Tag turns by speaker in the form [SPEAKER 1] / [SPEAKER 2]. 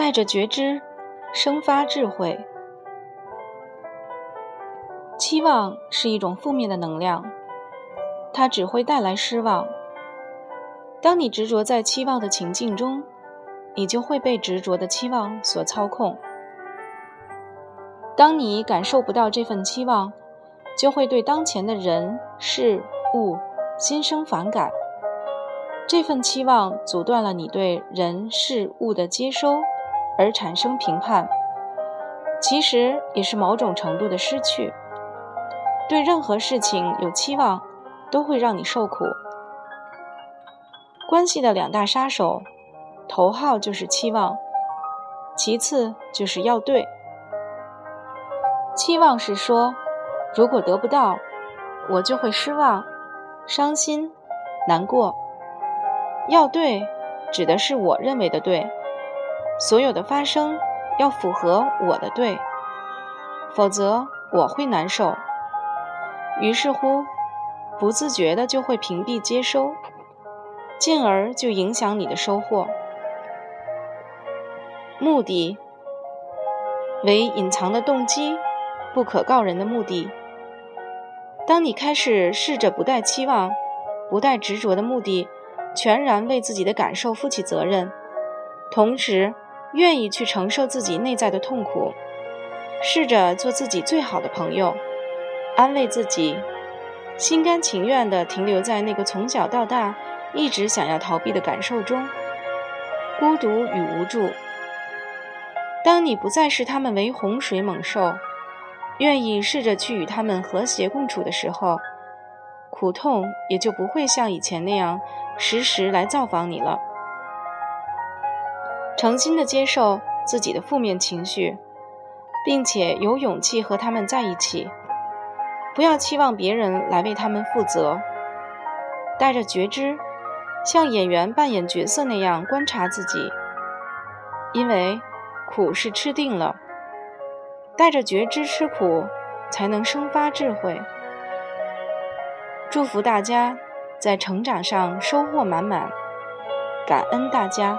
[SPEAKER 1] 带着觉知，生发智慧。期望是一种负面的能量，它只会带来失望。当你执着在期望的情境中，你就会被执着的期望所操控。当你感受不到这份期望，就会对当前的人事物心生反感。这份期望阻断了你对人事物的接收，而产生评判，其实也是某种程度的失去。对任何事情有期望，都会让你受苦。关系的两大杀手，头号就是期望，其次就是要对。期望是说，如果得不到，我就会失望、伤心、难过。要对，指的是我认为的对，所有的发生要符合我的对，否则我会难受。于是乎，不自觉的就会屏蔽接收，进而就影响你的收获。目的为隐藏的动机，不可告人的目的。当你开始试着不带期望、不带执着的目的。全然为自己的感受负起责任，同时愿意去承受自己内在的痛苦，试着做自己最好的朋友，安慰自己，心甘情愿地停留在那个从小到大一直想要逃避的感受中，孤独与无助。当你不再视他们为洪水猛兽，愿意试着去与他们和谐共处的时候，苦痛也就不会像以前那样。时时来造访你了，诚心的接受自己的负面情绪，并且有勇气和他们在一起，不要期望别人来为他们负责。带着觉知，像演员扮演角色那样观察自己，因为苦是吃定了。带着觉知吃苦，才能生发智慧。祝福大家。在成长上收获满满，感恩大家。